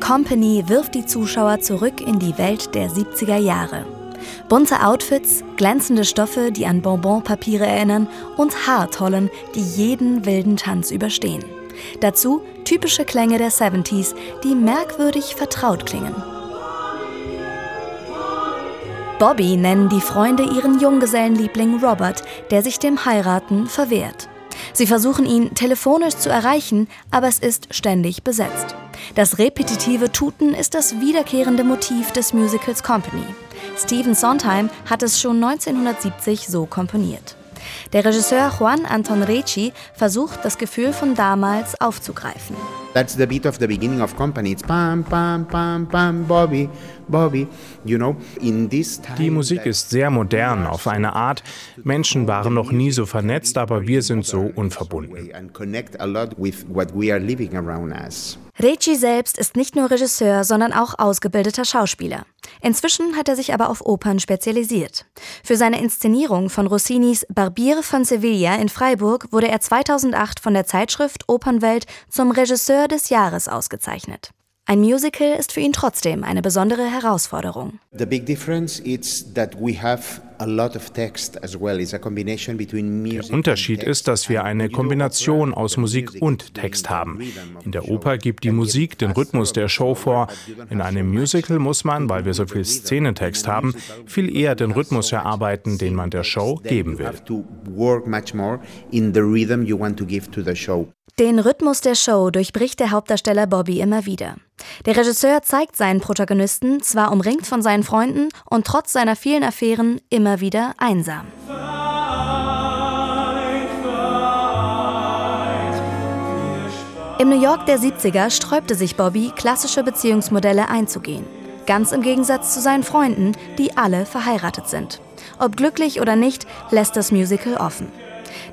Company wirft die Zuschauer zurück in die Welt der 70er Jahre. Bunte Outfits, glänzende Stoffe, die an Bonbonpapiere erinnern und Haartollen, die jeden wilden Tanz überstehen. Dazu typische Klänge der 70s, die merkwürdig vertraut klingen. Bobby nennen die Freunde ihren Junggesellenliebling Robert, der sich dem Heiraten verwehrt. Sie versuchen ihn telefonisch zu erreichen, aber es ist ständig besetzt. Das repetitive Tuten ist das wiederkehrende Motiv des Musicals Company. Stephen Sondheim hat es schon 1970 so komponiert. Der Regisseur Juan Anton Ricci versucht, das Gefühl von damals aufzugreifen. That's the beat of the beginning of Company. It's pam, pam, pam, pam, Bobby, Bobby. You know, in this time Die Musik ist sehr modern auf eine Art. Menschen waren noch nie so vernetzt, aber wir sind so unverbunden. Ricci selbst ist nicht nur Regisseur, sondern auch ausgebildeter Schauspieler. Inzwischen hat er sich aber auf Opern spezialisiert. Für seine Inszenierung von Rossinis Barbier von Sevilla in Freiburg wurde er 2008 von der Zeitschrift Opernwelt zum Regisseur des Jahres ausgezeichnet. Ein Musical ist für ihn trotzdem eine besondere Herausforderung. The big difference is that we have Der Unterschied ist, dass wir eine Kombination aus Musik und Text haben. In der Oper gibt die Musik den Rhythmus der Show vor. In einem Musical muss man, weil wir so viel Szenentext haben, viel eher den Rhythmus erarbeiten, den man der Show geben will. Den Rhythmus der Show durchbricht der Hauptdarsteller Bobby immer wieder. Der Regisseur zeigt seinen Protagonisten, zwar umringt von seinen Freunden und trotz seiner vielen Affären, immer wieder einsam. Im New York der 70er sträubte sich Bobby, klassische Beziehungsmodelle einzugehen. Ganz im Gegensatz zu seinen Freunden, die alle verheiratet sind. Ob glücklich oder nicht, lässt das Musical offen.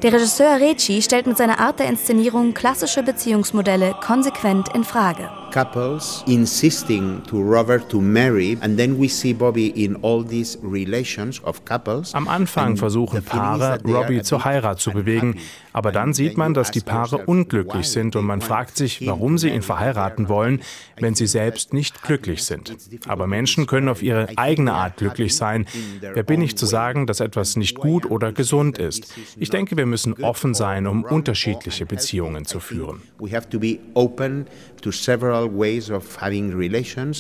Der Regisseur Ricci stellt mit seiner Art der Inszenierung klassische Beziehungsmodelle konsequent in Frage. Couples insisting to Robert to marry, and then we see Bobby in all these relations of couples. Am Anfang versuchen Paare, Robbie zur Heirat zu bewegen, aber dann sieht man, dass die Paare unglücklich sind und man fragt sich, warum sie ihn verheiraten wollen, wenn sie selbst nicht glücklich sind. Aber Menschen können auf ihre eigene Art glücklich sein. Wer bin ich zu sagen, dass etwas nicht gut oder gesund ist? Ich denke, wir müssen offen sein, um unterschiedliche Beziehungen zu führen. We have to be open to several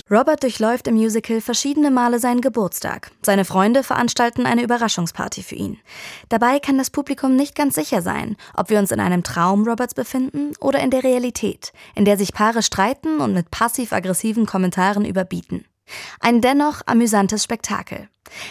Robert durchläuft im Musical verschiedene Male seinen Geburtstag. Seine Freunde veranstalten eine Überraschungsparty für ihn. Dabei kann das Publikum nicht ganz sicher sein, ob wir uns in einem Traum Roberts befinden oder in der Realität, in der sich Paare streiten und mit passiv-aggressiven Kommentaren überbieten. Ein dennoch amüsantes Spektakel.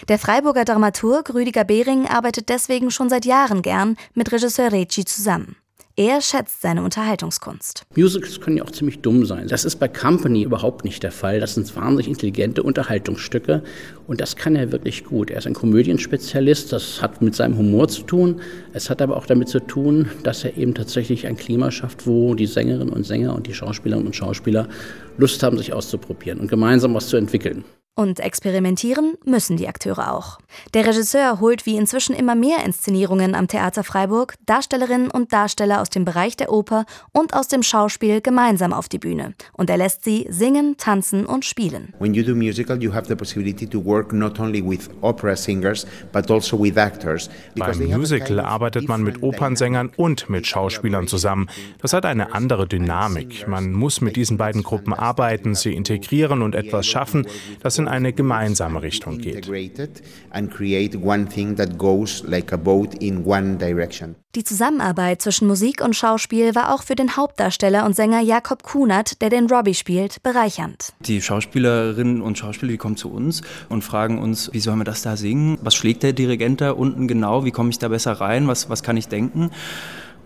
Der Freiburger Dramaturg Rüdiger Behring arbeitet deswegen schon seit Jahren gern mit Regisseur Ricci zusammen. Er schätzt seine Unterhaltungskunst. Musicals können ja auch ziemlich dumm sein. Das ist bei Company überhaupt nicht der Fall. Das sind wahnsinnig intelligente Unterhaltungsstücke und das kann er wirklich gut. Er ist ein Komödienspezialist, das hat mit seinem Humor zu tun. Es hat aber auch damit zu tun, dass er eben tatsächlich ein Klima schafft, wo die Sängerinnen und Sänger und die Schauspielerinnen und Schauspieler Lust haben, sich auszuprobieren und gemeinsam was zu entwickeln. Und experimentieren müssen die Akteure auch. Der Regisseur holt wie inzwischen immer mehr Inszenierungen am Theater Freiburg Darstellerinnen und Darsteller aus dem Bereich der Oper und aus dem Schauspiel gemeinsam auf die Bühne. Und er lässt sie singen, tanzen und spielen. When you do musical, you have the possibility to work not only with opera singers, but also with actors. Beim Musical arbeitet man mit Opernsängern und mit Schauspielern zusammen. Das hat eine andere Dynamik. Man muss mit diesen beiden Gruppen arbeiten, sie integrieren und etwas schaffen, das in eine gemeinsame Richtung geht. In. Die Zusammenarbeit zwischen Musik und Schauspiel war auch für den Hauptdarsteller und Sänger Jakob Kunert, der den Robbie spielt, bereichernd. Die Schauspielerinnen und Schauspieler, die kommen zu uns und fragen uns, wie sollen wir das da singen? Was schlägt der Dirigent da unten genau? Wie komme ich da besser rein? Was, was kann ich denken?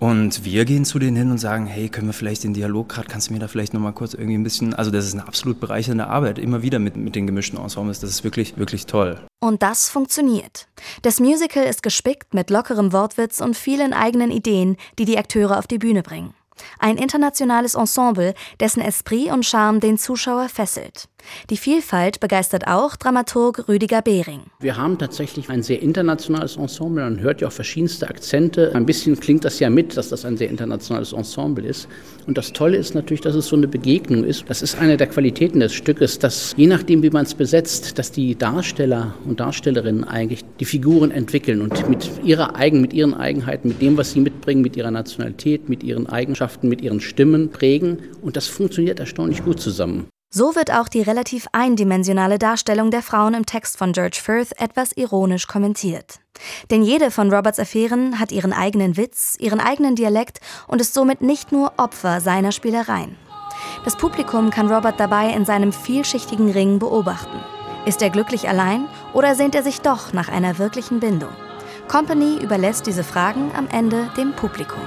Und wir gehen zu denen hin und sagen, hey, können wir vielleicht den Dialog gerade, kannst du mir da vielleicht nochmal kurz irgendwie ein bisschen, also das ist eine absolut bereichernde Arbeit, immer wieder mit, mit den gemischten Ensembles, das ist wirklich, wirklich toll. Und das funktioniert. Das Musical ist gespickt mit lockerem Wortwitz und vielen eigenen Ideen, die die Akteure auf die Bühne bringen. Ein internationales Ensemble, dessen Esprit und Charme den Zuschauer fesselt. Die Vielfalt begeistert auch Dramaturg Rüdiger Behring. Wir haben tatsächlich ein sehr internationales Ensemble. Man hört ja auch verschiedenste Akzente. Ein bisschen klingt das ja mit, dass das ein sehr internationales Ensemble ist. Und das Tolle ist natürlich, dass es so eine Begegnung ist. Das ist eine der Qualitäten des Stückes, dass je nachdem, wie man es besetzt, dass die Darsteller und Darstellerinnen eigentlich die Figuren entwickeln und mit ihrer Eigen, mit ihren Eigenheiten, mit dem, was sie mitbringen, mit ihrer Nationalität, mit ihren Eigenschaften, mit ihren Stimmen prägen. Und das funktioniert erstaunlich gut zusammen. So wird auch die relativ eindimensionale Darstellung der Frauen im Text von George Firth etwas ironisch kommentiert. Denn jede von Roberts Affären hat ihren eigenen Witz, ihren eigenen Dialekt und ist somit nicht nur Opfer seiner Spielereien. Das Publikum kann Robert dabei in seinem vielschichtigen Ring beobachten. Ist er glücklich allein oder sehnt er sich doch nach einer wirklichen Bindung? Company überlässt diese Fragen am Ende dem Publikum.